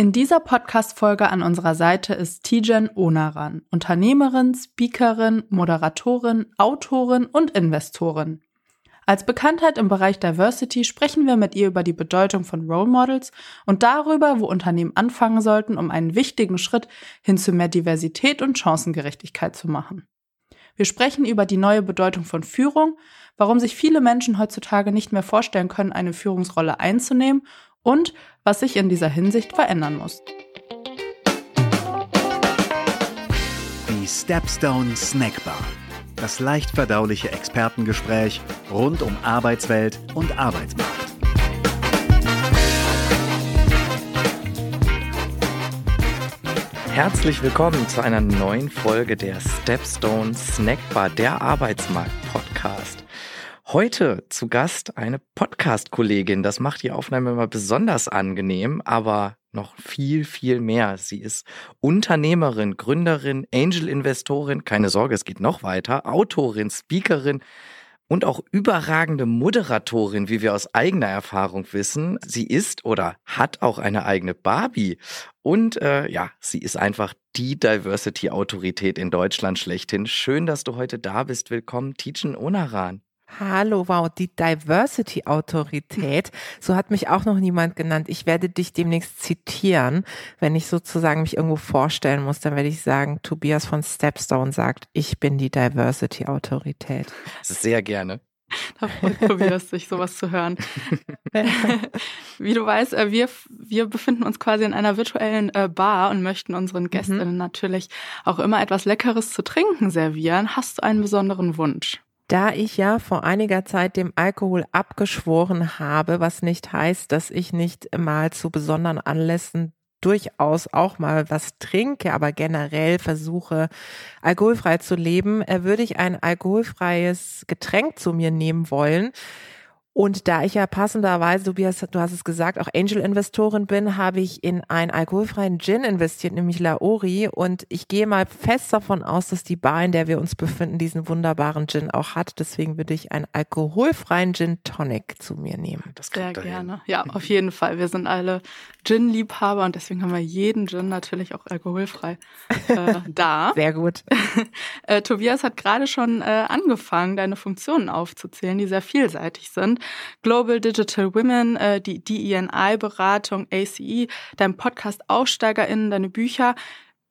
In dieser Podcast-Folge an unserer Seite ist Tijen Onaran, Unternehmerin, Speakerin, Moderatorin, Autorin und Investorin. Als Bekanntheit im Bereich Diversity sprechen wir mit ihr über die Bedeutung von Role Models und darüber, wo Unternehmen anfangen sollten, um einen wichtigen Schritt hin zu mehr Diversität und Chancengerechtigkeit zu machen. Wir sprechen über die neue Bedeutung von Führung, warum sich viele Menschen heutzutage nicht mehr vorstellen können, eine Führungsrolle einzunehmen und was sich in dieser Hinsicht verändern muss. Die Stepstone Snackbar. Das leicht verdauliche Expertengespräch rund um Arbeitswelt und Arbeitsmarkt. Herzlich willkommen zu einer neuen Folge der Stepstone Snackbar, der Arbeitsmarkt-Podcast. Heute zu Gast eine Podcast-Kollegin. Das macht die Aufnahme immer besonders angenehm, aber noch viel, viel mehr. Sie ist Unternehmerin, Gründerin, Angel-Investorin, keine Sorge, es geht noch weiter, Autorin, Speakerin und auch überragende Moderatorin, wie wir aus eigener Erfahrung wissen. Sie ist oder hat auch eine eigene Barbie. Und äh, ja, sie ist einfach die Diversity-Autorität in Deutschland schlechthin. Schön, dass du heute da bist. Willkommen, Tijen Onaran. Hallo, wow, die Diversity-Autorität. So hat mich auch noch niemand genannt. Ich werde dich demnächst zitieren. Wenn ich sozusagen mich irgendwo vorstellen muss, dann werde ich sagen, Tobias von Stepstone sagt, ich bin die Diversity-Autorität. Sehr gerne. Da freut Tobias sich, sowas zu hören. Wie du weißt, äh, wir, wir befinden uns quasi in einer virtuellen äh, Bar und möchten unseren mhm. Gästinnen mhm. natürlich auch immer etwas Leckeres zu trinken servieren. Hast du einen besonderen Wunsch? Da ich ja vor einiger Zeit dem Alkohol abgeschworen habe, was nicht heißt, dass ich nicht mal zu besonderen Anlässen durchaus auch mal was trinke, aber generell versuche, alkoholfrei zu leben, äh, würde ich ein alkoholfreies Getränk zu mir nehmen wollen. Und da ich ja passenderweise, Tobias, du hast es gesagt, auch Angel-Investorin bin, habe ich in einen alkoholfreien Gin investiert, nämlich Laori. Und ich gehe mal fest davon aus, dass die Bar, in der wir uns befinden, diesen wunderbaren Gin auch hat. Deswegen würde ich einen alkoholfreien Gin Tonic zu mir nehmen. Das Sehr gerne. Hin. Ja, auf jeden Fall. Wir sind alle Gin-Liebhaber und deswegen haben wir jeden Gin natürlich auch alkoholfrei äh, da. Sehr gut. äh, Tobias hat gerade schon äh, angefangen, deine Funktionen aufzuzählen, die sehr vielseitig sind. Global Digital Women, äh, die DEI-Beratung, ACE, dein Podcast AussteigerInnen, deine Bücher.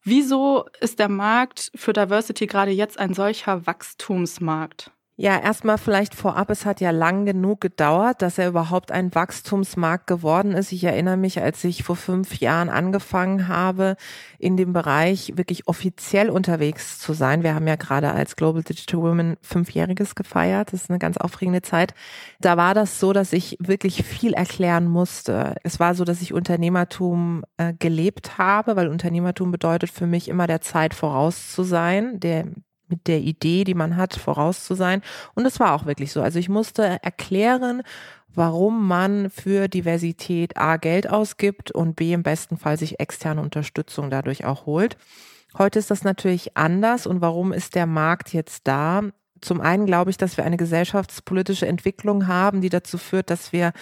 Wieso ist der Markt für Diversity gerade jetzt ein solcher Wachstumsmarkt? Ja, erstmal vielleicht vorab, es hat ja lang genug gedauert, dass er überhaupt ein Wachstumsmarkt geworden ist. Ich erinnere mich, als ich vor fünf Jahren angefangen habe, in dem Bereich wirklich offiziell unterwegs zu sein. Wir haben ja gerade als Global Digital Women fünfjähriges gefeiert. Das ist eine ganz aufregende Zeit. Da war das so, dass ich wirklich viel erklären musste. Es war so, dass ich Unternehmertum äh, gelebt habe, weil Unternehmertum bedeutet für mich immer der Zeit voraus zu sein, der mit der Idee, die man hat, voraus zu sein. Und es war auch wirklich so. Also ich musste erklären, warum man für Diversität A Geld ausgibt und B im besten Fall sich externe Unterstützung dadurch auch holt. Heute ist das natürlich anders und warum ist der Markt jetzt da? Zum einen glaube ich, dass wir eine gesellschaftspolitische Entwicklung haben, die dazu führt, dass wir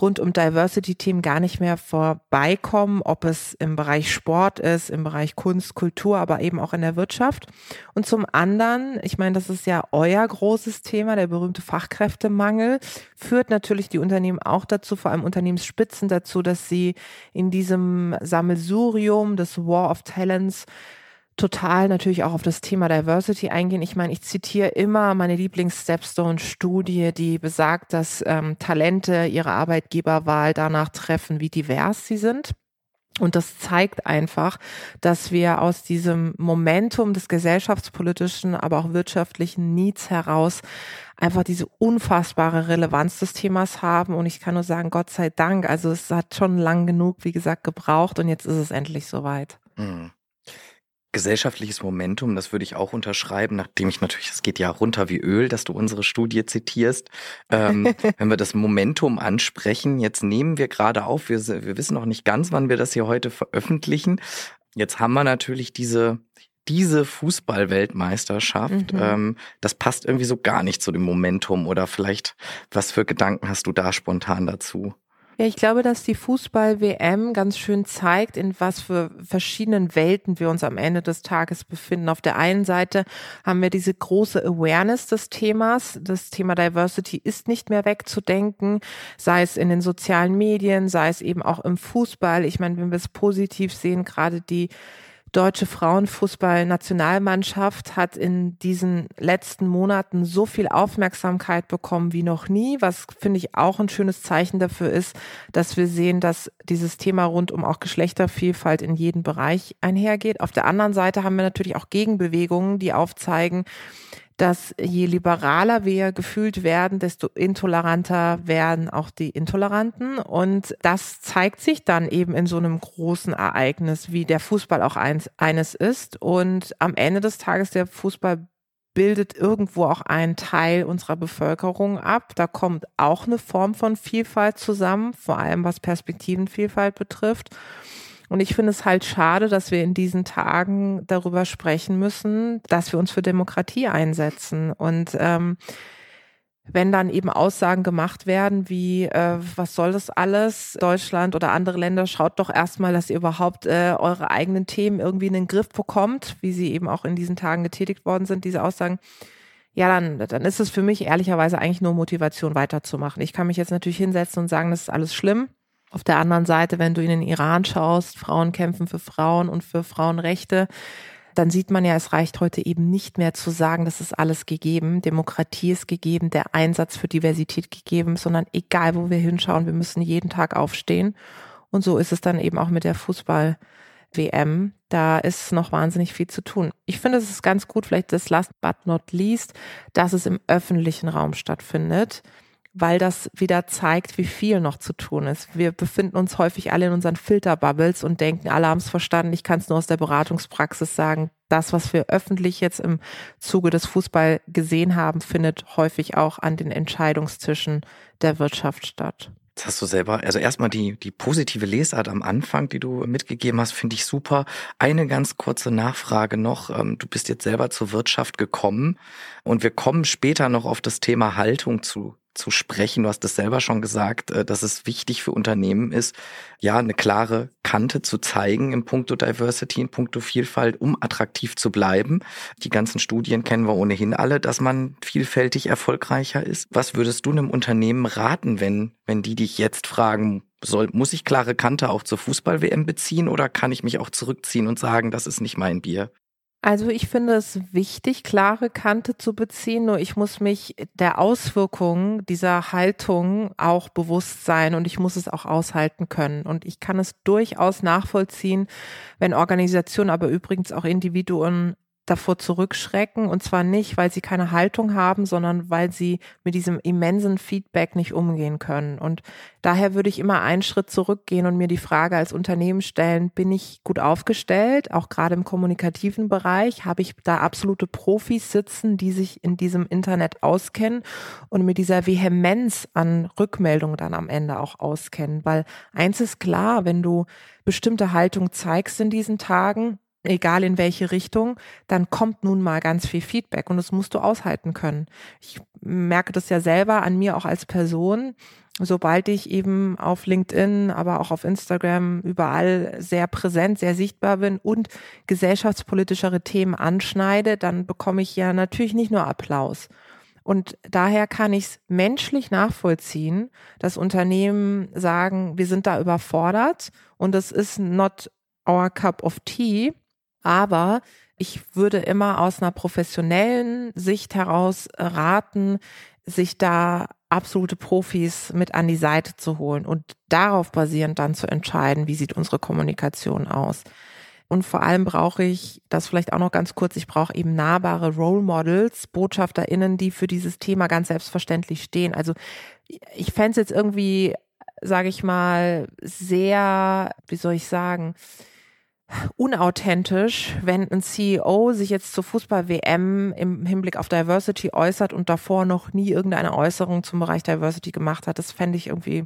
rund um Diversity-Themen gar nicht mehr vorbeikommen, ob es im Bereich Sport ist, im Bereich Kunst, Kultur, aber eben auch in der Wirtschaft. Und zum anderen, ich meine, das ist ja euer großes Thema, der berühmte Fachkräftemangel, führt natürlich die Unternehmen auch dazu, vor allem Unternehmensspitzen dazu, dass sie in diesem Sammelsurium des War of Talents total natürlich auch auf das Thema Diversity eingehen. Ich meine, ich zitiere immer meine Lieblings-Stepstone-Studie, die besagt, dass ähm, Talente ihre Arbeitgeberwahl danach treffen, wie divers sie sind. Und das zeigt einfach, dass wir aus diesem Momentum des gesellschaftspolitischen, aber auch wirtschaftlichen Needs heraus einfach diese unfassbare Relevanz des Themas haben. Und ich kann nur sagen, Gott sei Dank. Also es hat schon lang genug, wie gesagt, gebraucht und jetzt ist es endlich soweit. Mhm gesellschaftliches Momentum, das würde ich auch unterschreiben, nachdem ich natürlich, es geht ja runter wie Öl, dass du unsere Studie zitierst. Ähm, wenn wir das Momentum ansprechen, jetzt nehmen wir gerade auf, wir, wir wissen noch nicht ganz, wann wir das hier heute veröffentlichen. Jetzt haben wir natürlich diese diese Fußballweltmeisterschaft, mhm. ähm, das passt irgendwie so gar nicht zu dem Momentum oder vielleicht, was für Gedanken hast du da spontan dazu? Ja, ich glaube, dass die Fußball-WM ganz schön zeigt, in was für verschiedenen Welten wir uns am Ende des Tages befinden. Auf der einen Seite haben wir diese große Awareness des Themas. Das Thema Diversity ist nicht mehr wegzudenken, sei es in den sozialen Medien, sei es eben auch im Fußball. Ich meine, wenn wir es positiv sehen, gerade die deutsche Frauenfußball-Nationalmannschaft hat in diesen letzten Monaten so viel Aufmerksamkeit bekommen wie noch nie, was finde ich auch ein schönes Zeichen dafür ist, dass wir sehen, dass dieses Thema rund um auch Geschlechtervielfalt in jedem Bereich einhergeht. Auf der anderen Seite haben wir natürlich auch Gegenbewegungen, die aufzeigen, dass je liberaler wir gefühlt werden, desto intoleranter werden auch die Intoleranten. Und das zeigt sich dann eben in so einem großen Ereignis, wie der Fußball auch eins, eines ist. Und am Ende des Tages der Fußball bildet irgendwo auch einen Teil unserer Bevölkerung ab. Da kommt auch eine Form von Vielfalt zusammen, vor allem was Perspektivenvielfalt betrifft. Und ich finde es halt schade, dass wir in diesen Tagen darüber sprechen müssen, dass wir uns für Demokratie einsetzen. Und ähm, wenn dann eben Aussagen gemacht werden wie, äh, was soll das alles? Deutschland oder andere Länder, schaut doch erstmal, dass ihr überhaupt äh, eure eigenen Themen irgendwie in den Griff bekommt, wie sie eben auch in diesen Tagen getätigt worden sind, diese Aussagen. Ja, dann, dann ist es für mich ehrlicherweise eigentlich nur Motivation weiterzumachen. Ich kann mich jetzt natürlich hinsetzen und sagen, das ist alles schlimm. Auf der anderen Seite, wenn du in den Iran schaust, Frauen kämpfen für Frauen und für Frauenrechte, dann sieht man ja, es reicht heute eben nicht mehr zu sagen, das ist alles gegeben, Demokratie ist gegeben, der Einsatz für Diversität gegeben, sondern egal, wo wir hinschauen, wir müssen jeden Tag aufstehen. Und so ist es dann eben auch mit der Fußball. WM, da ist noch wahnsinnig viel zu tun. Ich finde, es ist ganz gut, vielleicht das last but not least, dass es im öffentlichen Raum stattfindet weil das wieder zeigt, wie viel noch zu tun ist. Wir befinden uns häufig alle in unseren Filterbubbles und denken, alle haben es verstanden. Ich kann es nur aus der Beratungspraxis sagen. Das, was wir öffentlich jetzt im Zuge des Fußball gesehen haben, findet häufig auch an den Entscheidungstischen der Wirtschaft statt. Jetzt hast du selber, also erstmal die, die positive Lesart am Anfang, die du mitgegeben hast, finde ich super. Eine ganz kurze Nachfrage noch. Ähm, du bist jetzt selber zur Wirtschaft gekommen und wir kommen später noch auf das Thema Haltung zu zu sprechen. Du hast es selber schon gesagt, äh, dass es wichtig für Unternehmen ist, ja, eine klare Kante zu zeigen im Punkto Diversity, in puncto Vielfalt, um attraktiv zu bleiben. Die ganzen Studien kennen wir ohnehin alle, dass man vielfältig erfolgreicher ist. Was würdest du einem Unternehmen raten, wenn, wenn die dich jetzt fragen, soll, muss ich klare Kante auch zur Fußball-WM beziehen oder kann ich mich auch zurückziehen und sagen, das ist nicht mein Bier? Also ich finde es wichtig, klare Kante zu beziehen, nur ich muss mich der Auswirkungen dieser Haltung auch bewusst sein und ich muss es auch aushalten können. Und ich kann es durchaus nachvollziehen, wenn Organisationen, aber übrigens auch Individuen davor zurückschrecken. Und zwar nicht, weil sie keine Haltung haben, sondern weil sie mit diesem immensen Feedback nicht umgehen können. Und daher würde ich immer einen Schritt zurückgehen und mir die Frage als Unternehmen stellen, bin ich gut aufgestellt, auch gerade im kommunikativen Bereich, habe ich da absolute Profis sitzen, die sich in diesem Internet auskennen und mit dieser Vehemenz an Rückmeldungen dann am Ende auch auskennen, weil eins ist klar, wenn du bestimmte Haltung zeigst in diesen Tagen, egal in welche Richtung, dann kommt nun mal ganz viel Feedback und das musst du aushalten können. Ich merke das ja selber an mir auch als Person. Sobald ich eben auf LinkedIn, aber auch auf Instagram überall sehr präsent, sehr sichtbar bin und gesellschaftspolitischere Themen anschneide, dann bekomme ich ja natürlich nicht nur Applaus. Und daher kann ich es menschlich nachvollziehen, dass Unternehmen sagen, wir sind da überfordert und es ist not our cup of tea. Aber ich würde immer aus einer professionellen Sicht heraus raten, sich da absolute Profis mit an die Seite zu holen und darauf basierend dann zu entscheiden, wie sieht unsere Kommunikation aus. Und vor allem brauche ich, das vielleicht auch noch ganz kurz, ich brauche eben nahbare Role Models, BotschafterInnen, die für dieses Thema ganz selbstverständlich stehen. Also ich fände es jetzt irgendwie, sage ich mal, sehr, wie soll ich sagen, unauthentisch, wenn ein CEO sich jetzt zur Fußball-WM im Hinblick auf Diversity äußert und davor noch nie irgendeine Äußerung zum Bereich Diversity gemacht hat. Das fände ich irgendwie,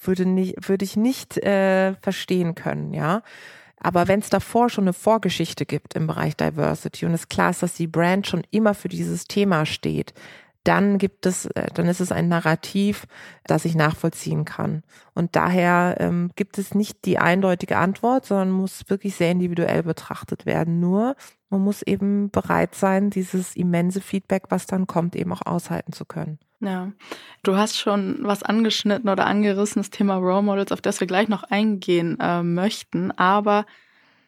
würde, nicht, würde ich nicht äh, verstehen können, ja. Aber wenn es davor schon eine Vorgeschichte gibt im Bereich Diversity und es klar ist, dass die Brand schon immer für dieses Thema steht, dann gibt es, äh, dann ist es ein Narrativ, das ich nachvollziehen kann. Und daher ähm, gibt es nicht die eindeutige Antwort, sondern muss wirklich sehr individuell betrachtet werden. Nur man muss eben bereit sein, dieses immense Feedback, was dann kommt, eben auch aushalten zu können. Ja, du hast schon was angeschnitten oder angerissen, das Thema Role Models, auf das wir gleich noch eingehen äh, möchten. Aber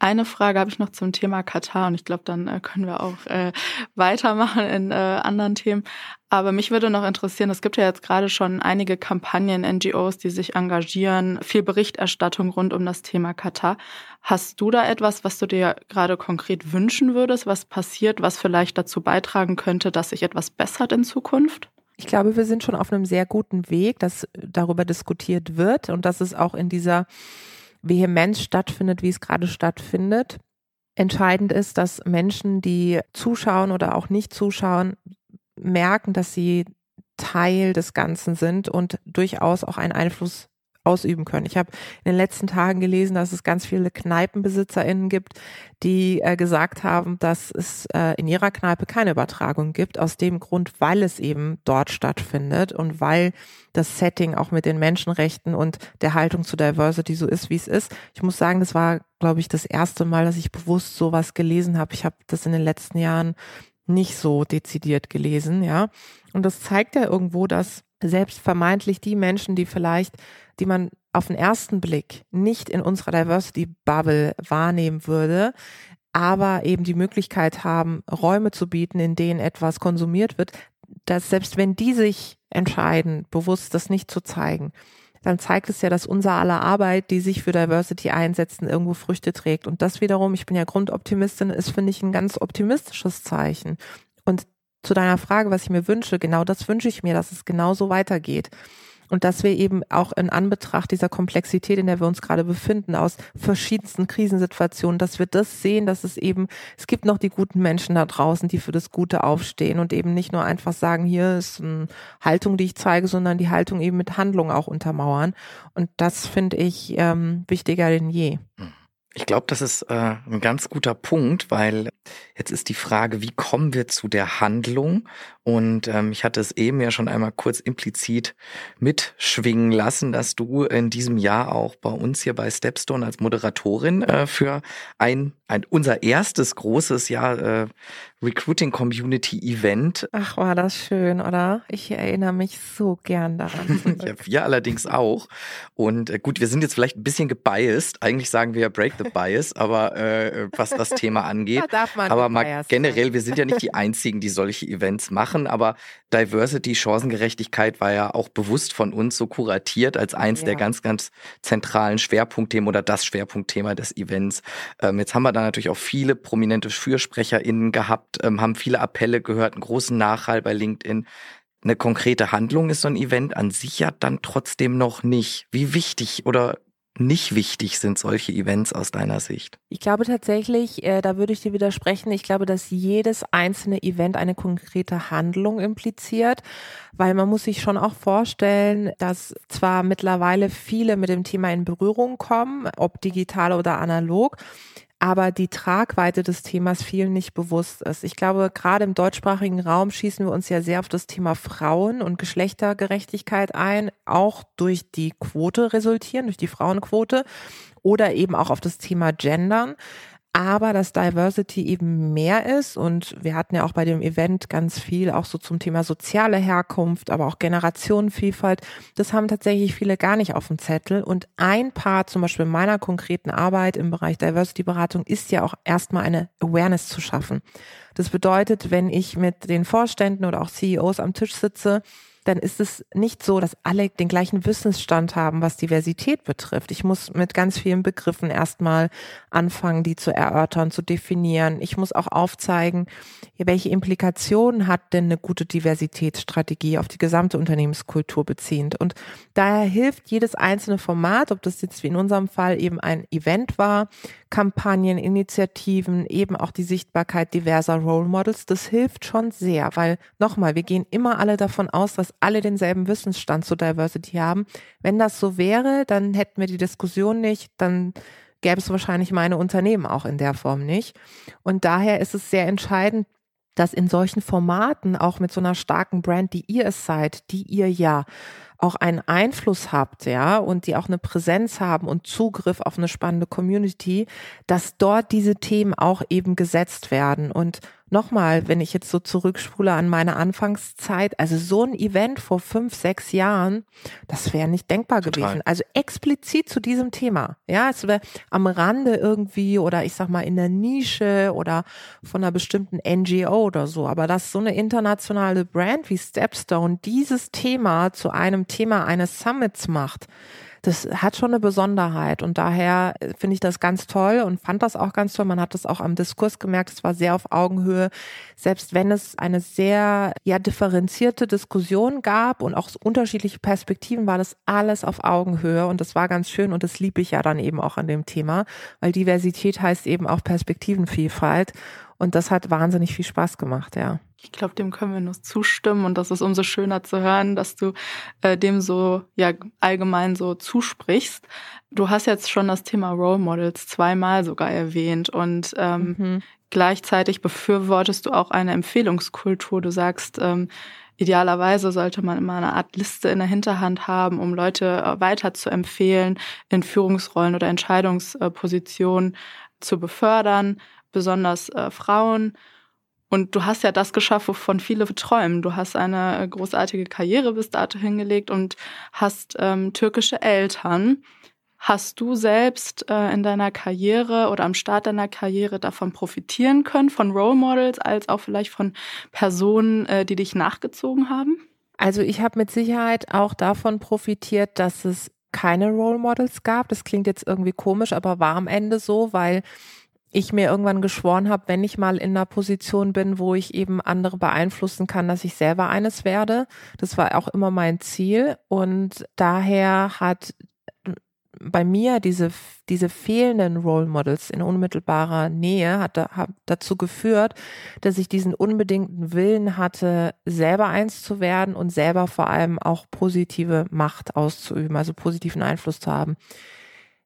eine Frage habe ich noch zum Thema Katar und ich glaube, dann äh, können wir auch äh, weitermachen in äh, anderen Themen. Aber mich würde noch interessieren, es gibt ja jetzt gerade schon einige Kampagnen, NGOs, die sich engagieren, viel Berichterstattung rund um das Thema Katar. Hast du da etwas, was du dir gerade konkret wünschen würdest, was passiert, was vielleicht dazu beitragen könnte, dass sich etwas bessert in Zukunft? Ich glaube, wir sind schon auf einem sehr guten Weg, dass darüber diskutiert wird und dass es auch in dieser Vehemenz stattfindet, wie es gerade stattfindet. Entscheidend ist, dass Menschen, die zuschauen oder auch nicht zuschauen, merken, dass sie Teil des Ganzen sind und durchaus auch einen Einfluss ausüben können. Ich habe in den letzten Tagen gelesen, dass es ganz viele KneipenbesitzerInnen gibt, die äh, gesagt haben, dass es äh, in ihrer Kneipe keine Übertragung gibt, aus dem Grund, weil es eben dort stattfindet und weil das Setting auch mit den Menschenrechten und der Haltung zu Diversity so ist, wie es ist. Ich muss sagen, das war, glaube ich, das erste Mal, dass ich bewusst sowas gelesen habe. Ich habe das in den letzten Jahren nicht so dezidiert gelesen, ja. Und das zeigt ja irgendwo, dass selbst vermeintlich die Menschen, die vielleicht, die man auf den ersten Blick nicht in unserer Diversity-Bubble wahrnehmen würde, aber eben die Möglichkeit haben, Räume zu bieten, in denen etwas konsumiert wird, dass selbst wenn die sich entscheiden, bewusst das nicht zu zeigen, dann zeigt es ja, dass unser aller Arbeit, die sich für Diversity einsetzen, irgendwo Früchte trägt. Und das wiederum, ich bin ja Grundoptimistin, ist, finde ich, ein ganz optimistisches Zeichen. Und zu deiner Frage, was ich mir wünsche, genau das wünsche ich mir, dass es genauso weitergeht. Und dass wir eben auch in Anbetracht dieser Komplexität, in der wir uns gerade befinden, aus verschiedensten Krisensituationen, dass wir das sehen, dass es eben, es gibt noch die guten Menschen da draußen, die für das Gute aufstehen und eben nicht nur einfach sagen, hier ist eine Haltung, die ich zeige, sondern die Haltung eben mit Handlung auch untermauern. Und das finde ich ähm, wichtiger denn je. Mhm. Ich glaube, das ist äh, ein ganz guter Punkt, weil jetzt ist die Frage, wie kommen wir zu der Handlung? Und ähm, ich hatte es eben ja schon einmal kurz implizit mitschwingen lassen, dass du in diesem Jahr auch bei uns hier bei Stepstone als Moderatorin äh, für ein, ein unser erstes großes Jahr äh, Recruiting Community Event. Ach, war das schön, oder? Ich erinnere mich so gern daran. ja, wir allerdings auch. Und äh, gut, wir sind jetzt vielleicht ein bisschen gebiased. Eigentlich sagen wir ja Break the Bias, aber äh, was das Thema angeht. Da darf man aber mal generell, wir sind ja nicht die einzigen, die solche Events machen, aber Diversity, Chancengerechtigkeit war ja auch bewusst von uns so kuratiert als eins ja. der ganz, ganz zentralen Schwerpunktthemen oder das Schwerpunktthema des Events. Ähm, jetzt haben wir da natürlich auch viele prominente FürsprecherInnen gehabt ähm, haben viele Appelle gehört, einen großen Nachhall bei LinkedIn. Eine konkrete Handlung ist so ein Event an sich ja dann trotzdem noch nicht. Wie wichtig oder nicht wichtig sind solche Events aus deiner Sicht? Ich glaube tatsächlich, äh, da würde ich dir widersprechen, ich glaube, dass jedes einzelne Event eine konkrete Handlung impliziert, weil man muss sich schon auch vorstellen, dass zwar mittlerweile viele mit dem Thema in Berührung kommen, ob digital oder analog, aber die Tragweite des Themas vielen nicht bewusst ist. Ich glaube, gerade im deutschsprachigen Raum schießen wir uns ja sehr auf das Thema Frauen und Geschlechtergerechtigkeit ein, auch durch die Quote resultieren, durch die Frauenquote oder eben auch auf das Thema Gendern aber dass Diversity eben mehr ist und wir hatten ja auch bei dem Event ganz viel auch so zum Thema soziale Herkunft, aber auch Generationenvielfalt. Das haben tatsächlich viele gar nicht auf dem Zettel und ein Part zum Beispiel meiner konkreten Arbeit im Bereich Diversity Beratung ist ja auch erstmal eine Awareness zu schaffen. Das bedeutet, wenn ich mit den Vorständen oder auch CEOs am Tisch sitze, dann ist es nicht so, dass alle den gleichen Wissensstand haben, was Diversität betrifft. Ich muss mit ganz vielen Begriffen erstmal anfangen, die zu erörtern, zu definieren. Ich muss auch aufzeigen, welche Implikationen hat denn eine gute Diversitätsstrategie auf die gesamte Unternehmenskultur beziehend. Und daher hilft jedes einzelne Format, ob das jetzt wie in unserem Fall eben ein Event war, Kampagnen, Initiativen, eben auch die Sichtbarkeit diverser Role Models, das hilft schon sehr, weil nochmal, wir gehen immer alle davon aus, dass alle denselben Wissensstand zu Diversity haben. Wenn das so wäre, dann hätten wir die Diskussion nicht, dann gäbe es wahrscheinlich meine Unternehmen auch in der Form nicht. Und daher ist es sehr entscheidend, dass in solchen Formaten, auch mit so einer starken Brand, die ihr es seid, die ihr ja auch einen Einfluss habt, ja, und die auch eine Präsenz haben und Zugriff auf eine spannende Community, dass dort diese Themen auch eben gesetzt werden. Und nochmal, wenn ich jetzt so zurückspule an meine Anfangszeit, also so ein Event vor fünf, sechs Jahren, das wäre nicht denkbar Total. gewesen. Also explizit zu diesem Thema. Ja, es wäre am Rande irgendwie oder ich sag mal in der Nische oder von einer bestimmten NGO oder so. Aber dass so eine internationale Brand wie Stepstone dieses Thema zu einem Thema eines Summits macht, das hat schon eine Besonderheit und daher äh, finde ich das ganz toll und fand das auch ganz toll. Man hat das auch am Diskurs gemerkt, es war sehr auf Augenhöhe, selbst wenn es eine sehr ja differenzierte Diskussion gab und auch unterschiedliche Perspektiven, war das alles auf Augenhöhe und das war ganz schön und das liebe ich ja dann eben auch an dem Thema, weil Diversität heißt eben auch Perspektivenvielfalt und das hat wahnsinnig viel Spaß gemacht, ja. Ich glaube, dem können wir nur zustimmen und das ist umso schöner zu hören, dass du äh, dem so ja allgemein so zusprichst. Du hast jetzt schon das Thema Role Models zweimal sogar erwähnt und ähm, mhm. gleichzeitig befürwortest du auch eine Empfehlungskultur. Du sagst, ähm, idealerweise sollte man immer eine Art Liste in der Hinterhand haben, um Leute äh, weiter zu empfehlen, in Führungsrollen oder Entscheidungspositionen zu befördern, besonders äh, Frauen. Und du hast ja das geschafft, wovon viele träumen. Du hast eine großartige Karriere bis dato hingelegt und hast ähm, türkische Eltern. Hast du selbst äh, in deiner Karriere oder am Start deiner Karriere davon profitieren können, von Role Models, als auch vielleicht von Personen, äh, die dich nachgezogen haben? Also ich habe mit Sicherheit auch davon profitiert, dass es keine Role Models gab. Das klingt jetzt irgendwie komisch, aber war am Ende so, weil ich mir irgendwann geschworen habe, wenn ich mal in einer Position bin, wo ich eben andere beeinflussen kann, dass ich selber eines werde. Das war auch immer mein Ziel und daher hat bei mir diese, diese fehlenden Role Models in unmittelbarer Nähe hat, hat dazu geführt, dass ich diesen unbedingten Willen hatte, selber eins zu werden und selber vor allem auch positive Macht auszuüben, also positiven Einfluss zu haben.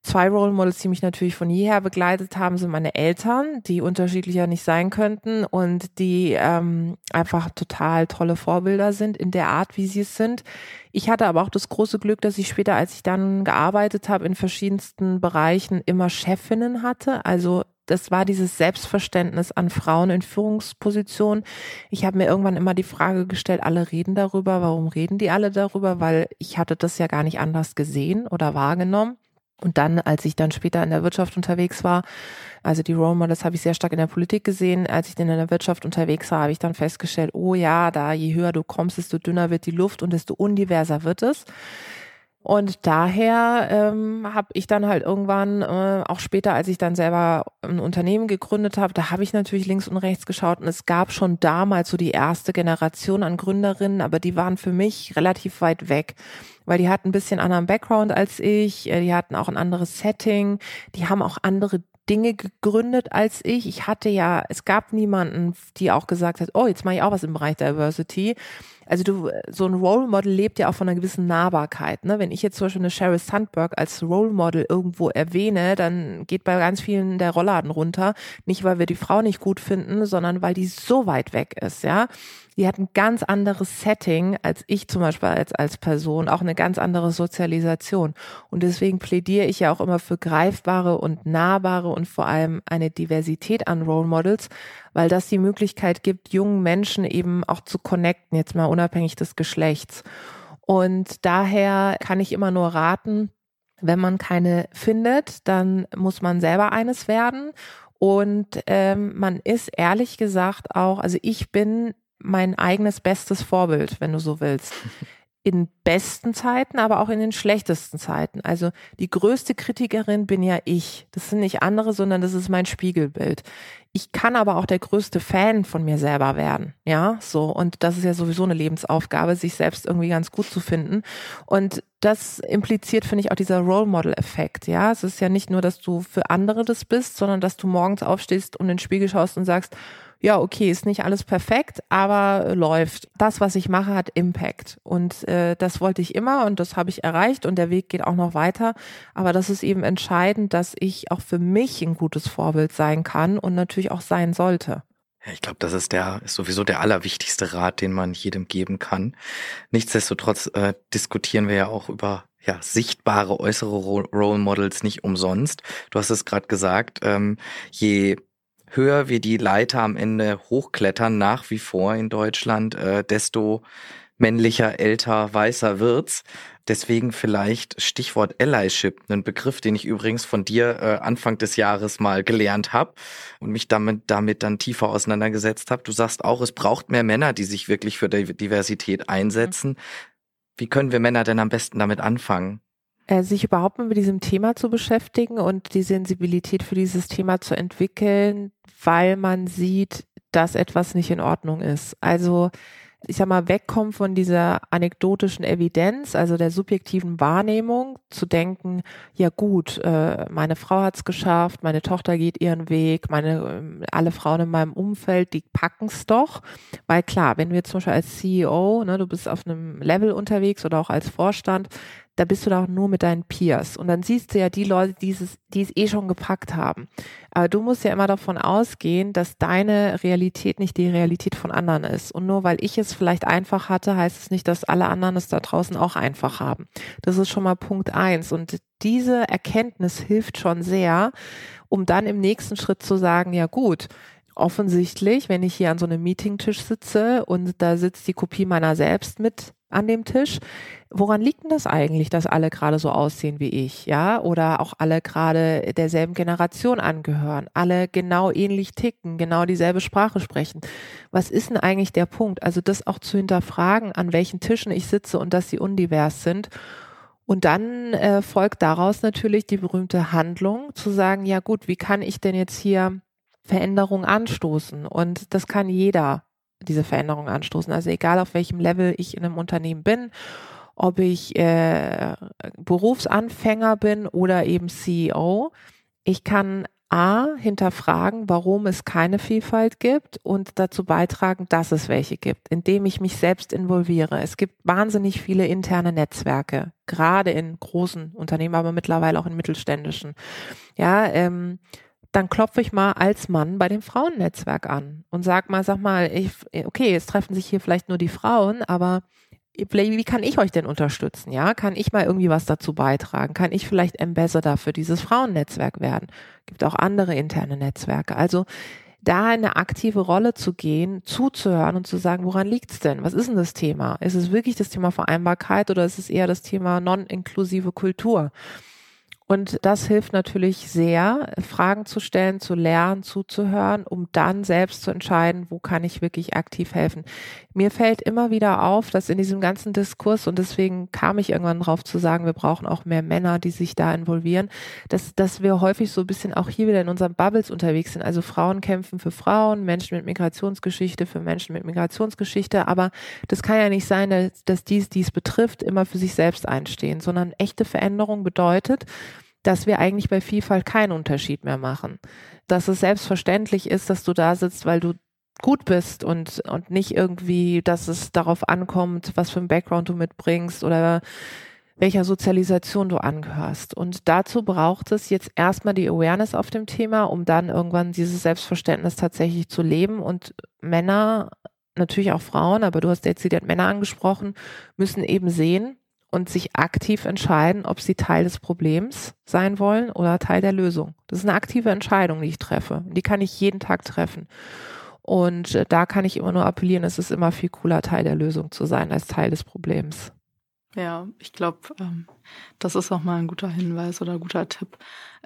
Zwei Role Models, die mich natürlich von jeher begleitet haben, sind meine Eltern, die unterschiedlicher nicht sein könnten und die ähm, einfach total tolle Vorbilder sind in der Art, wie sie es sind. Ich hatte aber auch das große Glück, dass ich später, als ich dann gearbeitet habe, in verschiedensten Bereichen immer Chefinnen hatte. Also das war dieses Selbstverständnis an Frauen in Führungspositionen. Ich habe mir irgendwann immer die Frage gestellt, alle reden darüber, warum reden die alle darüber? Weil ich hatte das ja gar nicht anders gesehen oder wahrgenommen. Und dann, als ich dann später in der Wirtschaft unterwegs war, also die Role Models habe ich sehr stark in der Politik gesehen. Als ich dann in der Wirtschaft unterwegs war, habe ich dann festgestellt, oh ja, da je höher du kommst, desto dünner wird die Luft und desto undiverser wird es. Und daher ähm, habe ich dann halt irgendwann, äh, auch später, als ich dann selber ein Unternehmen gegründet habe, da habe ich natürlich links und rechts geschaut und es gab schon damals so die erste Generation an Gründerinnen, aber die waren für mich relativ weit weg weil die hatten ein bisschen anderen Background als ich, äh, die hatten auch ein anderes Setting, die haben auch andere Dinge gegründet als ich. Ich hatte ja, es gab niemanden, die auch gesagt hat, oh, jetzt mache ich auch was im Bereich Diversity. Also du, so ein Role Model lebt ja auch von einer gewissen Nahbarkeit. Ne? Wenn ich jetzt zum Beispiel eine Sheryl Sandberg als Role Model irgendwo erwähne, dann geht bei ganz vielen der Rollladen runter. Nicht, weil wir die Frau nicht gut finden, sondern weil die so weit weg ist, ja die hat ein ganz anderes Setting als ich zum Beispiel als, als Person, auch eine ganz andere Sozialisation. Und deswegen plädiere ich ja auch immer für greifbare und nahbare und vor allem eine Diversität an Role Models, weil das die Möglichkeit gibt, jungen Menschen eben auch zu connecten, jetzt mal unabhängig des Geschlechts. Und daher kann ich immer nur raten, wenn man keine findet, dann muss man selber eines werden. Und ähm, man ist ehrlich gesagt auch, also ich bin mein eigenes bestes Vorbild, wenn du so willst. In besten Zeiten, aber auch in den schlechtesten Zeiten. Also die größte Kritikerin bin ja ich. Das sind nicht andere, sondern das ist mein Spiegelbild. Ich kann aber auch der größte Fan von mir selber werden. Ja, so. Und das ist ja sowieso eine Lebensaufgabe, sich selbst irgendwie ganz gut zu finden. Und das impliziert, finde ich, auch dieser Role Model Effekt. Ja, es ist ja nicht nur, dass du für andere das bist, sondern dass du morgens aufstehst und in den Spiegel schaust und sagst, ja, okay, ist nicht alles perfekt, aber läuft. Das, was ich mache, hat Impact. Und äh, das wollte ich immer und das habe ich erreicht und der Weg geht auch noch weiter. Aber das ist eben entscheidend, dass ich auch für mich ein gutes Vorbild sein kann und natürlich auch sein sollte. Ich glaube, das ist der ist sowieso der allerwichtigste Rat, den man jedem geben kann. Nichtsdestotrotz äh, diskutieren wir ja auch über ja, sichtbare äußere Role Models nicht umsonst. Du hast es gerade gesagt, ähm, je höher wir die Leiter am Ende hochklettern, nach wie vor in Deutschland, äh, desto männlicher, älter, weißer wird's. Deswegen vielleicht Stichwort Allyship, ein Begriff, den ich übrigens von dir äh, Anfang des Jahres mal gelernt habe und mich damit, damit dann tiefer auseinandergesetzt habe. Du sagst auch, es braucht mehr Männer, die sich wirklich für Diversität einsetzen. Wie können wir Männer denn am besten damit anfangen? Äh, sich überhaupt mit diesem Thema zu beschäftigen und die Sensibilität für dieses Thema zu entwickeln, weil man sieht, dass etwas nicht in Ordnung ist. Also ich sag mal, wegkommen von dieser anekdotischen Evidenz, also der subjektiven Wahrnehmung, zu denken, ja gut, äh, meine Frau hat's geschafft, meine Tochter geht ihren Weg, meine äh, alle Frauen in meinem Umfeld, die packen's doch. Weil klar, wenn jetzt zum Beispiel als CEO, ne, du bist auf einem Level unterwegs oder auch als Vorstand, da bist du doch nur mit deinen Peers. Und dann siehst du ja die Leute, die es, die es eh schon gepackt haben. Aber du musst ja immer davon ausgehen, dass deine Realität nicht die Realität von anderen ist. Und nur weil ich es vielleicht einfach hatte, heißt es nicht, dass alle anderen es da draußen auch einfach haben. Das ist schon mal Punkt eins. Und diese Erkenntnis hilft schon sehr, um dann im nächsten Schritt zu sagen, ja gut, offensichtlich, wenn ich hier an so einem Meetingtisch sitze und da sitzt die Kopie meiner selbst mit an dem Tisch. Woran liegt denn das eigentlich, dass alle gerade so aussehen wie ich, ja? Oder auch alle gerade derselben Generation angehören, alle genau ähnlich ticken, genau dieselbe Sprache sprechen. Was ist denn eigentlich der Punkt? Also das auch zu hinterfragen, an welchen Tischen ich sitze und dass sie undivers sind. Und dann äh, folgt daraus natürlich die berühmte Handlung, zu sagen, ja gut, wie kann ich denn jetzt hier Veränderung anstoßen? Und das kann jeder diese Veränderung anstoßen. Also egal auf welchem Level ich in einem Unternehmen bin, ob ich äh, Berufsanfänger bin oder eben CEO, ich kann A, hinterfragen, warum es keine Vielfalt gibt und dazu beitragen, dass es welche gibt, indem ich mich selbst involviere. Es gibt wahnsinnig viele interne Netzwerke, gerade in großen Unternehmen, aber mittlerweile auch in mittelständischen. Ja, ähm, dann klopfe ich mal als Mann bei dem Frauennetzwerk an und sag mal, sag mal, ich, okay, jetzt treffen sich hier vielleicht nur die Frauen, aber wie kann ich euch denn unterstützen? Ja, kann ich mal irgendwie was dazu beitragen? Kann ich vielleicht Ambassador für dieses Frauennetzwerk werden? Gibt auch andere interne Netzwerke. Also da eine aktive Rolle zu gehen, zuzuhören und zu sagen, woran liegt's denn? Was ist denn das Thema? Ist es wirklich das Thema Vereinbarkeit oder ist es eher das Thema non-inklusive Kultur? Und das hilft natürlich sehr, Fragen zu stellen, zu lernen, zuzuhören, um dann selbst zu entscheiden, wo kann ich wirklich aktiv helfen. Mir fällt immer wieder auf, dass in diesem ganzen Diskurs, und deswegen kam ich irgendwann drauf zu sagen, wir brauchen auch mehr Männer, die sich da involvieren, dass, dass wir häufig so ein bisschen auch hier wieder in unseren Bubbles unterwegs sind. Also Frauen kämpfen für Frauen, Menschen mit Migrationsgeschichte für Menschen mit Migrationsgeschichte. Aber das kann ja nicht sein, dass, dass dies, dies betrifft, immer für sich selbst einstehen, sondern echte Veränderung bedeutet, dass wir eigentlich bei Vielfalt keinen Unterschied mehr machen. Dass es selbstverständlich ist, dass du da sitzt, weil du gut bist und, und nicht irgendwie, dass es darauf ankommt, was für ein Background du mitbringst oder welcher Sozialisation du angehörst. Und dazu braucht es jetzt erstmal die Awareness auf dem Thema, um dann irgendwann dieses Selbstverständnis tatsächlich zu leben. Und Männer, natürlich auch Frauen, aber du hast dezidiert Männer angesprochen, müssen eben sehen, und sich aktiv entscheiden, ob sie Teil des Problems sein wollen oder Teil der Lösung. Das ist eine aktive Entscheidung, die ich treffe. Die kann ich jeden Tag treffen. Und äh, da kann ich immer nur appellieren, es ist immer viel cooler, Teil der Lösung zu sein, als Teil des Problems. Ja, ich glaube, ähm, das ist auch mal ein guter Hinweis oder guter Tipp.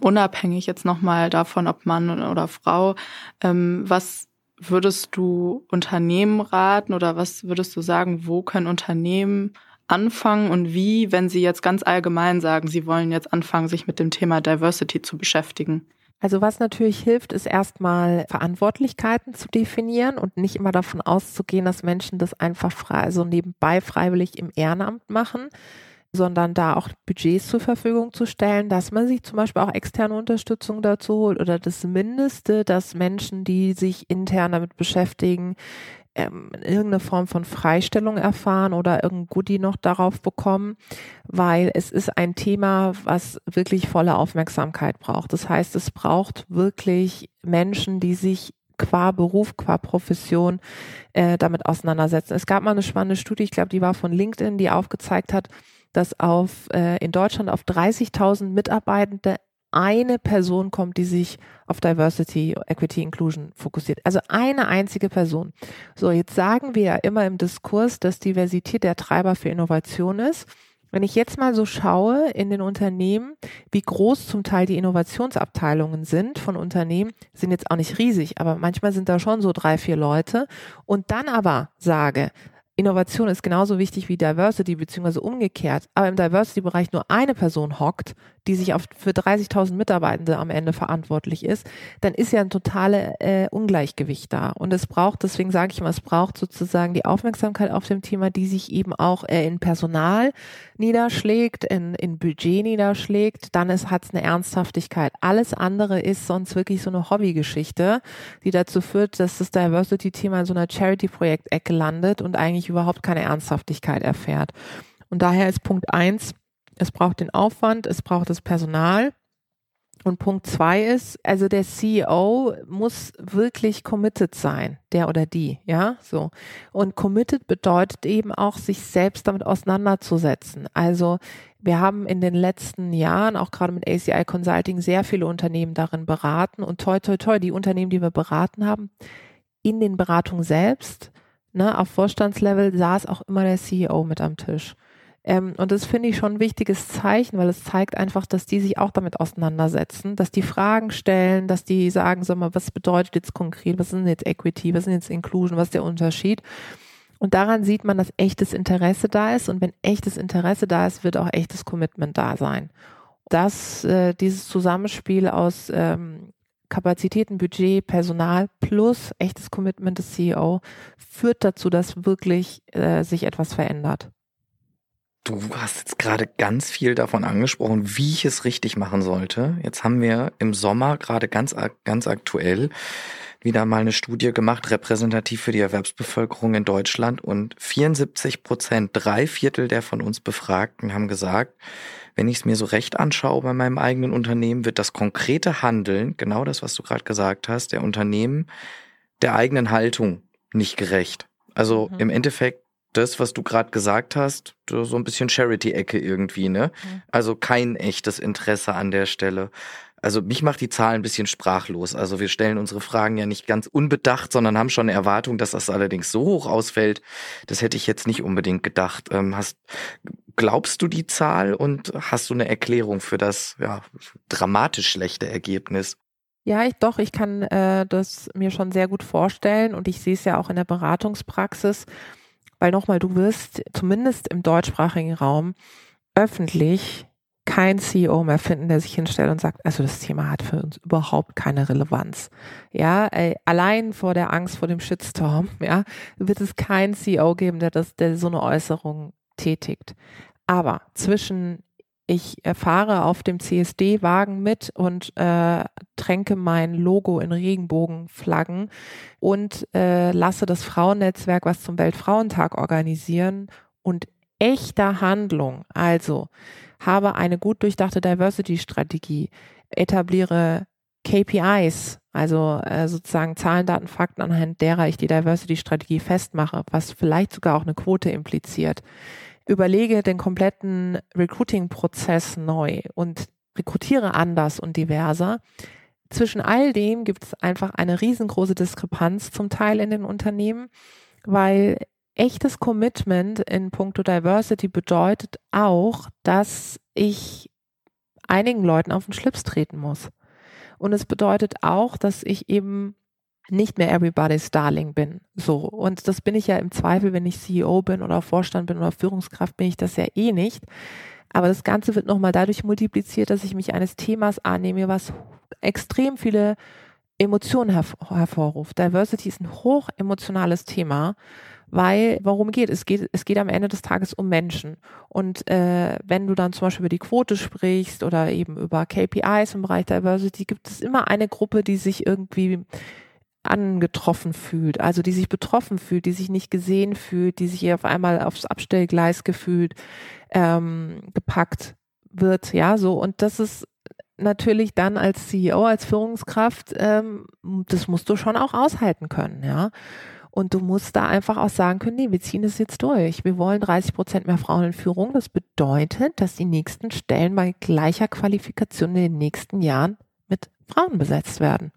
Unabhängig jetzt nochmal davon, ob Mann oder Frau, ähm, was würdest du Unternehmen raten oder was würdest du sagen, wo können Unternehmen anfangen und wie, wenn Sie jetzt ganz allgemein sagen, Sie wollen jetzt anfangen, sich mit dem Thema Diversity zu beschäftigen? Also was natürlich hilft, ist erstmal Verantwortlichkeiten zu definieren und nicht immer davon auszugehen, dass Menschen das einfach frei, also nebenbei freiwillig im Ehrenamt machen, sondern da auch Budgets zur Verfügung zu stellen, dass man sich zum Beispiel auch externe Unterstützung dazu holt oder das Mindeste, dass Menschen, die sich intern damit beschäftigen, ähm, irgendeine Form von Freistellung erfahren oder irgendein Goodie noch darauf bekommen, weil es ist ein Thema, was wirklich volle Aufmerksamkeit braucht. Das heißt, es braucht wirklich Menschen, die sich qua Beruf, qua Profession äh, damit auseinandersetzen. Es gab mal eine spannende Studie, ich glaube, die war von LinkedIn, die aufgezeigt hat, dass auf äh, in Deutschland auf 30.000 Mitarbeitende eine Person kommt, die sich auf Diversity, Equity, Inclusion fokussiert. Also eine einzige Person. So, jetzt sagen wir ja immer im Diskurs, dass Diversität der Treiber für Innovation ist. Wenn ich jetzt mal so schaue in den Unternehmen, wie groß zum Teil die Innovationsabteilungen sind von Unternehmen, sind jetzt auch nicht riesig, aber manchmal sind da schon so drei, vier Leute. Und dann aber sage, Innovation ist genauso wichtig wie Diversity, beziehungsweise umgekehrt, aber im Diversity-Bereich nur eine Person hockt, die sich auf, für 30.000 Mitarbeitende am Ende verantwortlich ist, dann ist ja ein totales äh, Ungleichgewicht da. Und es braucht, deswegen sage ich immer, es braucht sozusagen die Aufmerksamkeit auf dem Thema, die sich eben auch äh, in Personal niederschlägt, in, in Budget niederschlägt, dann hat es eine Ernsthaftigkeit. Alles andere ist sonst wirklich so eine Hobbygeschichte, die dazu führt, dass das Diversity-Thema in so einer Charity-Projekt-Ecke landet und eigentlich überhaupt keine Ernsthaftigkeit erfährt. Und daher ist Punkt eins, es braucht den Aufwand, es braucht das Personal. Und Punkt zwei ist, also der CEO muss wirklich committed sein, der oder die, ja, so. Und committed bedeutet eben auch, sich selbst damit auseinanderzusetzen. Also wir haben in den letzten Jahren, auch gerade mit ACI Consulting, sehr viele Unternehmen darin beraten und toi, toi, toi, die Unternehmen, die wir beraten haben, in den Beratungen selbst, ne, auf Vorstandslevel saß auch immer der CEO mit am Tisch. Ähm, und das finde ich schon ein wichtiges Zeichen, weil es zeigt einfach, dass die sich auch damit auseinandersetzen, dass die Fragen stellen, dass die sagen, sag mal, was bedeutet jetzt konkret, was denn jetzt Equity, was denn jetzt Inclusion, was ist der Unterschied? Und daran sieht man, dass echtes Interesse da ist. Und wenn echtes Interesse da ist, wird auch echtes Commitment da sein. Das, äh, dieses Zusammenspiel aus ähm, Kapazitäten, Budget, Personal plus echtes Commitment des CEO führt dazu, dass wirklich äh, sich etwas verändert. Du hast jetzt gerade ganz viel davon angesprochen, wie ich es richtig machen sollte. Jetzt haben wir im Sommer gerade ganz, ganz aktuell wieder mal eine Studie gemacht, repräsentativ für die Erwerbsbevölkerung in Deutschland und 74 Prozent, drei Viertel der von uns Befragten haben gesagt, wenn ich es mir so recht anschaue bei meinem eigenen Unternehmen, wird das konkrete Handeln, genau das, was du gerade gesagt hast, der Unternehmen der eigenen Haltung nicht gerecht. Also mhm. im Endeffekt das, was du gerade gesagt hast, so ein bisschen Charity-Ecke irgendwie, ne? Mhm. Also kein echtes Interesse an der Stelle. Also mich macht die Zahl ein bisschen sprachlos. Also wir stellen unsere Fragen ja nicht ganz unbedacht, sondern haben schon eine Erwartung, dass das allerdings so hoch ausfällt. Das hätte ich jetzt nicht unbedingt gedacht. Ähm, hast, glaubst du die Zahl und hast du eine Erklärung für das ja, dramatisch schlechte Ergebnis? Ja, ich doch, ich kann äh, das mir schon sehr gut vorstellen und ich sehe es ja auch in der Beratungspraxis. Weil nochmal, du wirst zumindest im deutschsprachigen Raum öffentlich kein CEO mehr finden, der sich hinstellt und sagt, also das Thema hat für uns überhaupt keine Relevanz. Ja, allein vor der Angst vor dem Shitstorm, ja, wird es keinen CEO geben, der das, der so eine Äußerung tätigt. Aber zwischen ich fahre auf dem CSD-Wagen mit und äh, tränke mein Logo in Regenbogenflaggen und äh, lasse das Frauennetzwerk was zum Weltfrauentag organisieren und echter Handlung, also habe eine gut durchdachte Diversity-Strategie, etabliere KPIs, also äh, sozusagen Zahlen, Daten, Fakten, anhand derer ich die Diversity-Strategie festmache, was vielleicht sogar auch eine Quote impliziert überlege den kompletten Recruiting-Prozess neu und rekrutiere anders und diverser. Zwischen all dem gibt es einfach eine riesengroße Diskrepanz zum Teil in den Unternehmen, weil echtes Commitment in puncto Diversity bedeutet auch, dass ich einigen Leuten auf den Schlips treten muss. Und es bedeutet auch, dass ich eben nicht mehr everybody's Darling bin. So. Und das bin ich ja im Zweifel, wenn ich CEO bin oder Vorstand bin oder Führungskraft, bin ich das ja eh nicht. Aber das Ganze wird nochmal dadurch multipliziert, dass ich mich eines Themas annehme, was extrem viele Emotionen herv hervorruft. Diversity ist ein hoch emotionales Thema, weil warum geht es? Geht es geht am Ende des Tages um Menschen. Und äh, wenn du dann zum Beispiel über die Quote sprichst oder eben über KPIs im Bereich Diversity, gibt es immer eine Gruppe, die sich irgendwie angetroffen fühlt, also die sich betroffen fühlt, die sich nicht gesehen fühlt, die sich auf einmal aufs Abstellgleis gefühlt ähm, gepackt wird, ja, so und das ist natürlich dann als CEO, als Führungskraft, ähm, das musst du schon auch aushalten können, ja. Und du musst da einfach auch sagen können, nee, wir ziehen das jetzt durch. Wir wollen 30 Prozent mehr Frauen in Führung. Das bedeutet, dass die nächsten Stellen bei gleicher Qualifikation in den nächsten Jahren mit Frauen besetzt werden.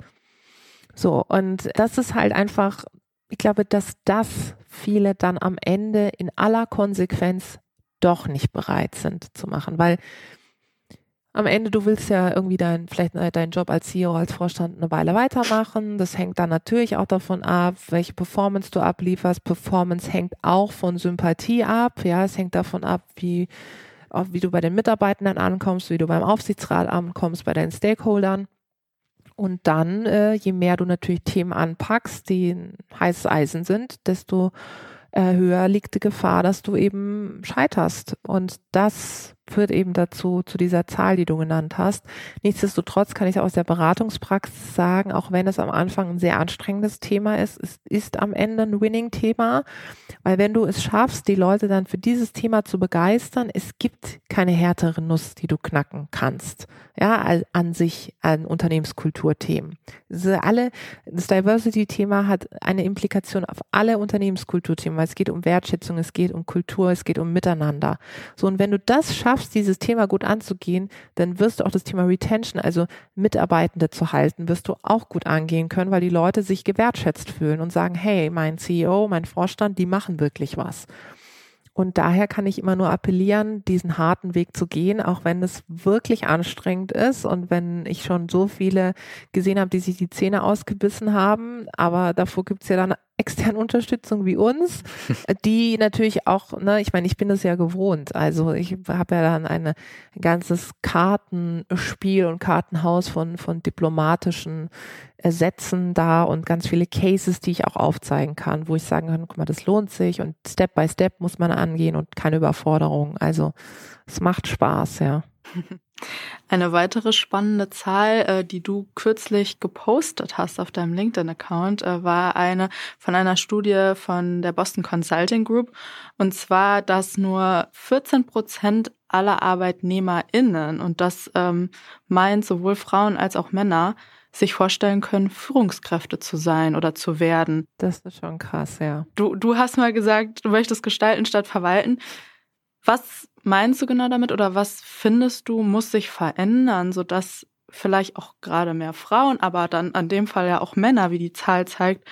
So, und das ist halt einfach, ich glaube, dass das viele dann am Ende in aller Konsequenz doch nicht bereit sind zu machen, weil am Ende, du willst ja irgendwie dein, vielleicht deinen Job als CEO, als Vorstand eine Weile weitermachen. Das hängt dann natürlich auch davon ab, welche Performance du ablieferst. Performance hängt auch von Sympathie ab. Ja, es hängt davon ab, wie, wie du bei den Mitarbeitenden ankommst, wie du beim Aufsichtsrat ankommst, bei deinen Stakeholdern. Und dann, äh, je mehr du natürlich Themen anpackst, die heißes Eisen sind, desto äh, höher liegt die Gefahr, dass du eben scheiterst. Und das führt eben dazu, zu dieser Zahl, die du genannt hast. Nichtsdestotrotz kann ich aus der Beratungspraxis sagen, auch wenn es am Anfang ein sehr anstrengendes Thema ist, es ist am Ende ein Winning-Thema, weil wenn du es schaffst, die Leute dann für dieses Thema zu begeistern, es gibt keine härtere Nuss, die du knacken kannst. Ja, an sich an Unternehmenskulturthemen. Alle, das Diversity-Thema hat eine Implikation auf alle Unternehmenskulturthemen, weil es geht um Wertschätzung, es geht um Kultur, es geht um Miteinander. So, und wenn du das schaffst, schaffst, dieses Thema gut anzugehen, dann wirst du auch das Thema Retention, also Mitarbeitende zu halten, wirst du auch gut angehen können, weil die Leute sich gewertschätzt fühlen und sagen, hey, mein CEO, mein Vorstand, die machen wirklich was. Und daher kann ich immer nur appellieren, diesen harten Weg zu gehen, auch wenn es wirklich anstrengend ist und wenn ich schon so viele gesehen habe, die sich die Zähne ausgebissen haben. Aber davor gibt es ja dann externe Unterstützung wie uns, die natürlich auch, ne, ich meine, ich bin das ja gewohnt. Also ich habe ja dann eine, ein ganzes Kartenspiel und Kartenhaus von, von diplomatischen Sätzen da und ganz viele Cases, die ich auch aufzeigen kann, wo ich sagen kann, guck mal, das lohnt sich und Step by Step muss man angehen und keine Überforderung. Also es macht Spaß, ja. Eine weitere spannende Zahl, äh, die du kürzlich gepostet hast auf deinem LinkedIn-Account, äh, war eine von einer Studie von der Boston Consulting Group. Und zwar, dass nur 14 Prozent aller ArbeitnehmerInnen, und das ähm, meint sowohl Frauen als auch Männer, sich vorstellen können, Führungskräfte zu sein oder zu werden. Das ist schon krass, ja. Du, du hast mal gesagt, du möchtest gestalten statt verwalten. Was meinst du genau damit oder was findest du, muss sich verändern, sodass vielleicht auch gerade mehr Frauen, aber dann an dem Fall ja auch Männer, wie die Zahl zeigt,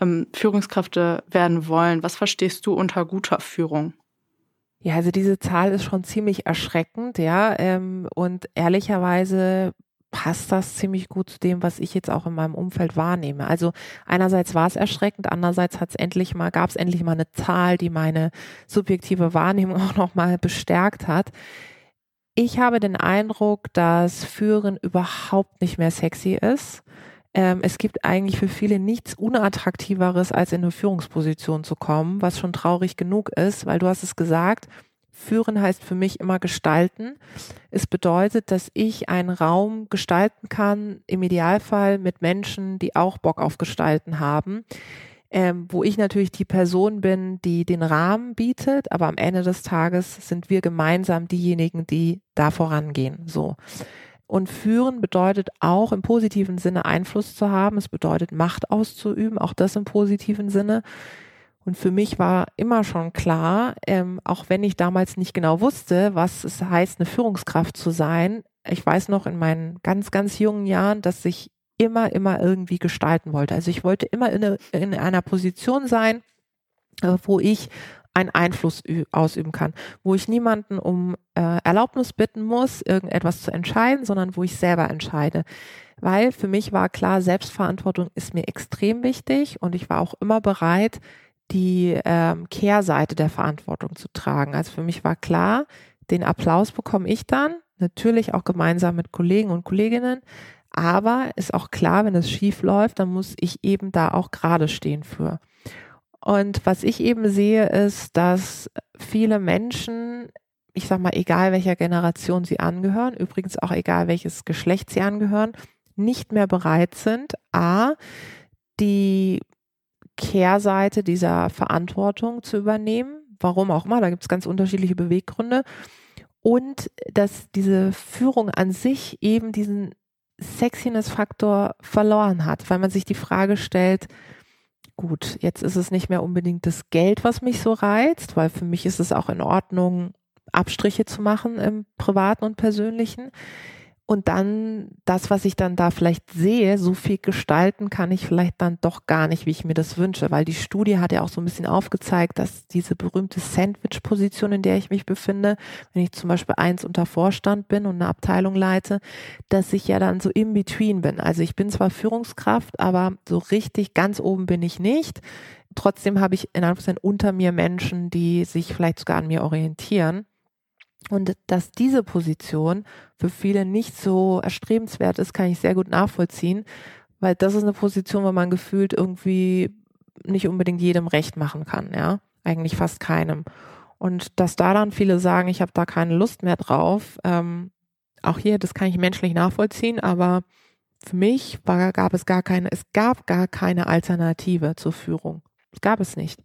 ähm, Führungskräfte werden wollen? Was verstehst du unter guter Führung? Ja, also diese Zahl ist schon ziemlich erschreckend, ja. Ähm, und ehrlicherweise passt das ziemlich gut zu dem, was ich jetzt auch in meinem Umfeld wahrnehme. Also einerseits war es erschreckend, andererseits hat es endlich mal, gab es endlich mal eine Zahl, die meine subjektive Wahrnehmung auch nochmal bestärkt hat. Ich habe den Eindruck, dass Führen überhaupt nicht mehr sexy ist. Ähm, es gibt eigentlich für viele nichts Unattraktiveres, als in eine Führungsposition zu kommen, was schon traurig genug ist, weil du hast es gesagt, Führen heißt für mich immer gestalten. Es bedeutet, dass ich einen Raum gestalten kann, im Idealfall mit Menschen, die auch Bock auf Gestalten haben, ähm, wo ich natürlich die Person bin, die den Rahmen bietet, aber am Ende des Tages sind wir gemeinsam diejenigen, die da vorangehen. So. Und führen bedeutet auch im positiven Sinne Einfluss zu haben. Es bedeutet Macht auszuüben, auch das im positiven Sinne. Und für mich war immer schon klar, ähm, auch wenn ich damals nicht genau wusste, was es heißt, eine Führungskraft zu sein. Ich weiß noch in meinen ganz, ganz jungen Jahren, dass ich immer, immer irgendwie gestalten wollte. Also ich wollte immer in, eine, in einer Position sein, äh, wo ich einen Einfluss ausüben kann, wo ich niemanden um äh, Erlaubnis bitten muss, irgendetwas zu entscheiden, sondern wo ich selber entscheide. Weil für mich war klar, Selbstverantwortung ist mir extrem wichtig und ich war auch immer bereit, die ähm, Kehrseite der Verantwortung zu tragen. Also für mich war klar, den Applaus bekomme ich dann, natürlich auch gemeinsam mit Kollegen und Kolleginnen, aber ist auch klar, wenn es schief läuft, dann muss ich eben da auch gerade stehen für. Und was ich eben sehe, ist, dass viele Menschen, ich sag mal, egal welcher Generation sie angehören, übrigens auch egal welches Geschlecht sie angehören, nicht mehr bereit sind, a, die Kehrseite dieser Verantwortung zu übernehmen. Warum auch immer, da gibt es ganz unterschiedliche Beweggründe. und dass diese Führung an sich eben diesen Sexiness-Faktor verloren hat, weil man sich die Frage stellt, gut, jetzt ist es nicht mehr unbedingt das Geld, was mich so reizt, weil für mich ist es auch in Ordnung, Abstriche zu machen im privaten und persönlichen. Und dann das, was ich dann da vielleicht sehe, so viel gestalten kann ich vielleicht dann doch gar nicht, wie ich mir das wünsche, weil die Studie hat ja auch so ein bisschen aufgezeigt, dass diese berühmte Sandwich-Position, in der ich mich befinde, wenn ich zum Beispiel eins unter Vorstand bin und eine Abteilung leite, dass ich ja dann so in between bin. Also ich bin zwar Führungskraft, aber so richtig ganz oben bin ich nicht. Trotzdem habe ich in Anführungszeichen unter mir Menschen, die sich vielleicht sogar an mir orientieren. Und dass diese Position für viele nicht so erstrebenswert ist, kann ich sehr gut nachvollziehen, weil das ist eine Position, wo man gefühlt irgendwie nicht unbedingt jedem recht machen kann, ja, eigentlich fast keinem. Und dass da dann viele sagen, ich habe da keine Lust mehr drauf, ähm, auch hier, das kann ich menschlich nachvollziehen, aber für mich war, gab es gar keine, es gab gar keine Alternative zur Führung. Es gab es nicht.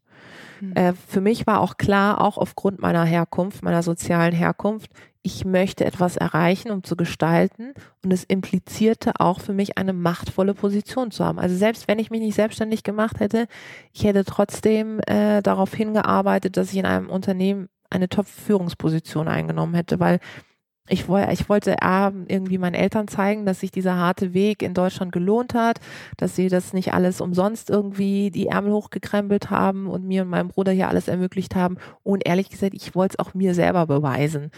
Mhm. Äh, für mich war auch klar, auch aufgrund meiner Herkunft, meiner sozialen Herkunft, ich möchte etwas erreichen, um zu gestalten. Und es implizierte auch für mich eine machtvolle Position zu haben. Also selbst wenn ich mich nicht selbstständig gemacht hätte, ich hätte trotzdem äh, darauf hingearbeitet, dass ich in einem Unternehmen eine Top-Führungsposition eingenommen hätte, weil ich, wollte, ich wollte A, irgendwie meinen Eltern zeigen, dass sich dieser harte Weg in Deutschland gelohnt hat, dass sie das nicht alles umsonst irgendwie die Ärmel hochgekrempelt haben und mir und meinem Bruder hier alles ermöglicht haben. Und ehrlich gesagt, ich wollte es auch mir selber beweisen,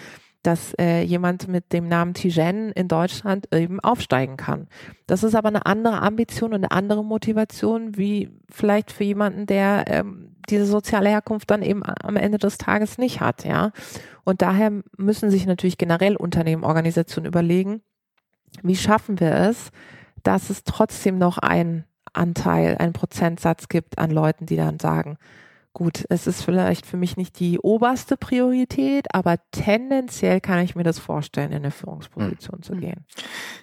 dass äh, jemand mit dem Namen Tijen in Deutschland eben aufsteigen kann. Das ist aber eine andere Ambition und eine andere Motivation, wie vielleicht für jemanden, der ähm, diese soziale Herkunft dann eben am Ende des Tages nicht hat, ja. Und daher müssen sich natürlich generell Unternehmen, Organisationen überlegen, wie schaffen wir es, dass es trotzdem noch einen Anteil, einen Prozentsatz gibt an Leuten, die dann sagen, gut, es ist vielleicht für mich nicht die oberste Priorität, aber tendenziell kann ich mir das vorstellen, in eine Führungsposition mhm. zu gehen.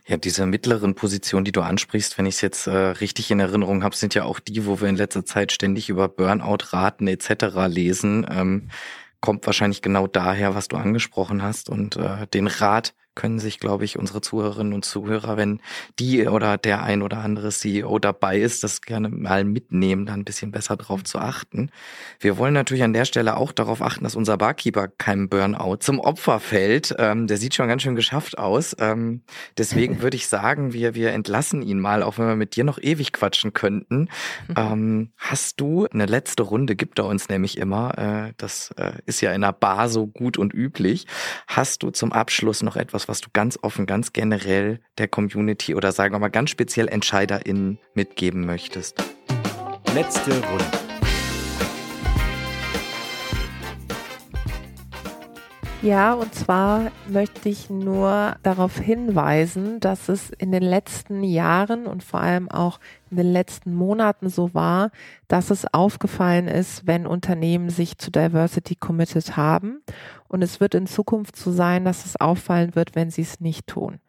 Ja, diese mittleren Positionen, die du ansprichst, wenn ich es jetzt äh, richtig in Erinnerung habe, sind ja auch die, wo wir in letzter Zeit ständig über Burnout-Raten etc. lesen. Ähm, kommt wahrscheinlich genau daher, was du angesprochen hast. Und äh, den Rat können sich, glaube ich, unsere Zuhörerinnen und Zuhörer, wenn die oder der ein oder andere CEO dabei ist, das gerne mal mitnehmen, da ein bisschen besser drauf zu achten. Wir wollen natürlich an der Stelle auch darauf achten, dass unser Barkeeper keinem Burnout zum Opfer fällt. Ähm, der sieht schon ganz schön geschafft aus. Ähm, deswegen würde ich sagen, wir, wir entlassen ihn mal, auch wenn wir mit dir noch ewig quatschen könnten. Ähm, hast du eine letzte Runde, gibt er uns nämlich immer, äh, das äh, ist ja in einer Bar so gut und üblich. Hast du zum Abschluss noch etwas, was du ganz offen, ganz generell der Community oder sagen wir mal ganz speziell EntscheiderInnen mitgeben möchtest? Letzte Runde. Ja, und zwar möchte ich nur darauf hinweisen, dass es in den letzten Jahren und vor allem auch in den letzten Monaten so war, dass es aufgefallen ist, wenn Unternehmen sich zu Diversity committed haben. Und es wird in Zukunft so sein, dass es auffallen wird, wenn sie es nicht tun.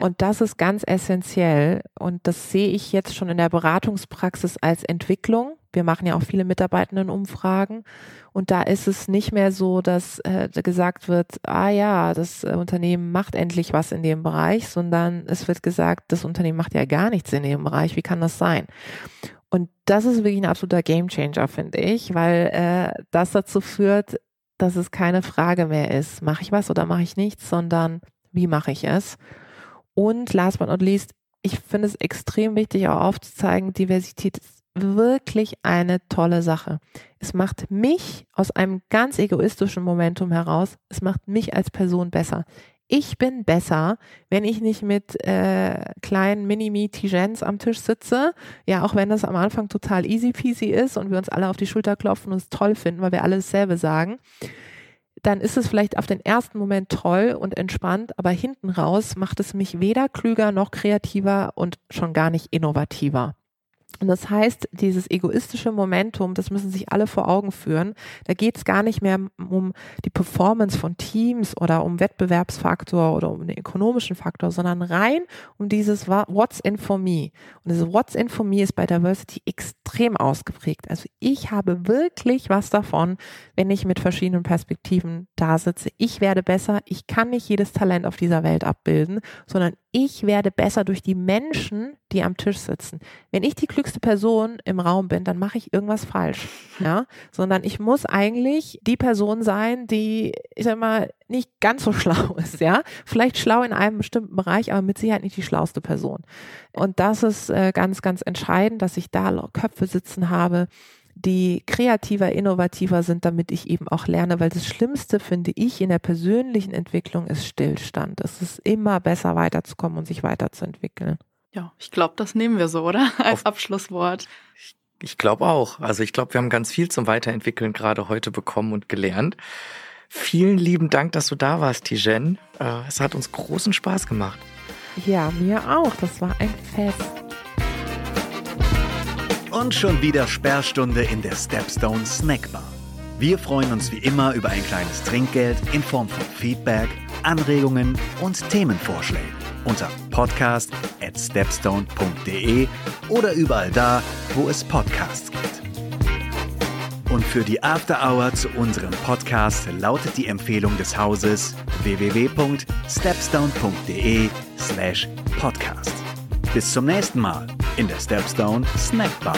Und das ist ganz essentiell. Und das sehe ich jetzt schon in der Beratungspraxis als Entwicklung. Wir machen ja auch viele Mitarbeitendenumfragen. Und da ist es nicht mehr so, dass äh, gesagt wird, ah ja, das äh, Unternehmen macht endlich was in dem Bereich, sondern es wird gesagt, das Unternehmen macht ja gar nichts in dem Bereich. Wie kann das sein? Und das ist wirklich ein absoluter Gamechanger, finde ich, weil äh, das dazu führt, dass es keine Frage mehr ist, mache ich was oder mache ich nichts, sondern wie mache ich es? Und last but not least, ich finde es extrem wichtig, auch aufzuzeigen, Diversität ist wirklich eine tolle Sache. Es macht mich aus einem ganz egoistischen Momentum heraus, es macht mich als Person besser. Ich bin besser, wenn ich nicht mit äh, kleinen Mini-Me-Tigens am Tisch sitze. Ja, auch wenn das am Anfang total easy peasy ist und wir uns alle auf die Schulter klopfen und es toll finden, weil wir alle dasselbe sagen. Dann ist es vielleicht auf den ersten Moment toll und entspannt, aber hinten raus macht es mich weder klüger noch kreativer und schon gar nicht innovativer. Und das heißt, dieses egoistische Momentum, das müssen sich alle vor Augen führen. Da geht es gar nicht mehr um die Performance von Teams oder um Wettbewerbsfaktor oder um den ökonomischen Faktor, sondern rein um dieses What's in for me. Und dieses What's in for me ist bei Diversity extrem ausgeprägt. Also ich habe wirklich was davon, wenn ich mit verschiedenen Perspektiven da sitze. Ich werde besser. Ich kann nicht jedes Talent auf dieser Welt abbilden, sondern ich werde besser durch die Menschen, die am Tisch sitzen. Wenn ich die klügste Person im Raum bin, dann mache ich irgendwas falsch, ja, sondern ich muss eigentlich die Person sein, die, ich sag mal, nicht ganz so schlau ist, ja, vielleicht schlau in einem bestimmten Bereich, aber mit Sicherheit nicht die schlauste Person. Und das ist äh, ganz, ganz entscheidend, dass ich da Köpfe sitzen habe, die kreativer, innovativer sind, damit ich eben auch lerne, weil das Schlimmste finde ich in der persönlichen Entwicklung ist Stillstand. Es ist immer besser weiterzukommen und sich weiterzuentwickeln. Ja, ich glaube, das nehmen wir so, oder? Als Auf, Abschlusswort. Ich, ich glaube auch. Also ich glaube, wir haben ganz viel zum Weiterentwickeln gerade heute bekommen und gelernt. Vielen lieben Dank, dass du da warst, Tijen. Äh, es hat uns großen Spaß gemacht. Ja, mir auch. Das war ein Fest. Und schon wieder Sperrstunde in der Stepstone Snackbar. Wir freuen uns wie immer über ein kleines Trinkgeld in Form von Feedback, Anregungen und Themenvorschlägen unter podcast at stepstone.de oder überall da, wo es Podcasts gibt. Und für die After Hour zu unserem Podcast lautet die Empfehlung des Hauses www.stepstone.de slash podcast. Bis zum nächsten Mal in der Stepstone Snack Bar.